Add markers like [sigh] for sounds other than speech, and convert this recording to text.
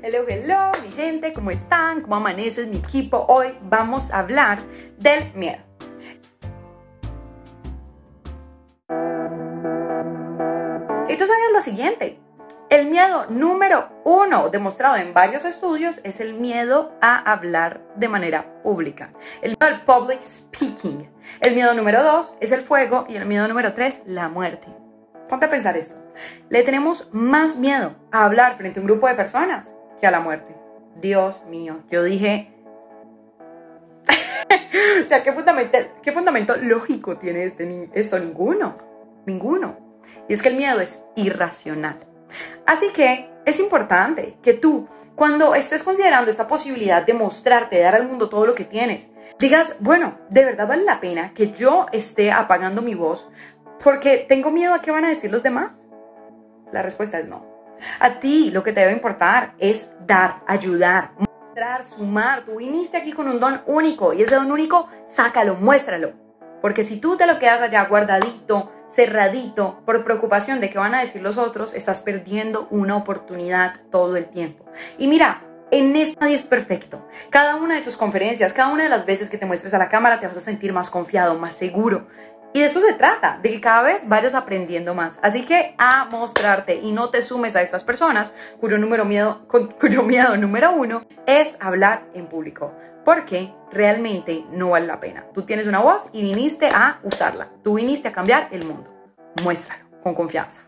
Hello, hello, mi gente, ¿cómo están? ¿Cómo amaneces, mi equipo? Hoy vamos a hablar del miedo. Y tú sabes lo siguiente, el miedo número uno, demostrado en varios estudios, es el miedo a hablar de manera pública. El miedo al public speaking. El miedo número dos es el fuego y el miedo número tres, la muerte. Ponte a pensar esto. Le tenemos más miedo a hablar frente a un grupo de personas que a la muerte. Dios mío, yo dije... [laughs] o sea, ¿qué fundamento, ¿qué fundamento lógico tiene este, esto? Ninguno, ninguno. Y es que el miedo es irracional. Así que es importante que tú, cuando estés considerando esta posibilidad de mostrarte, de dar al mundo todo lo que tienes, digas, bueno, ¿de verdad vale la pena que yo esté apagando mi voz porque tengo miedo a qué van a decir los demás? La respuesta es no. A ti lo que te debe importar es dar, ayudar, mostrar, sumar. Tú viniste aquí con un don único y ese don único, sácalo, muéstralo. Porque si tú te lo quedas allá guardadito, cerradito, por preocupación de qué van a decir los otros, estás perdiendo una oportunidad todo el tiempo. Y mira, en esto nadie es perfecto. Cada una de tus conferencias, cada una de las veces que te muestres a la cámara, te vas a sentir más confiado, más seguro. Y de eso se trata, de que cada vez vayas aprendiendo más. Así que a mostrarte y no te sumes a estas personas cuyo, número miedo, [laughs] cuyo miedo número uno es hablar en público. Porque realmente no vale la pena. Tú tienes una voz y viniste a usarla. Tú viniste a cambiar el mundo. Muéstralo con confianza.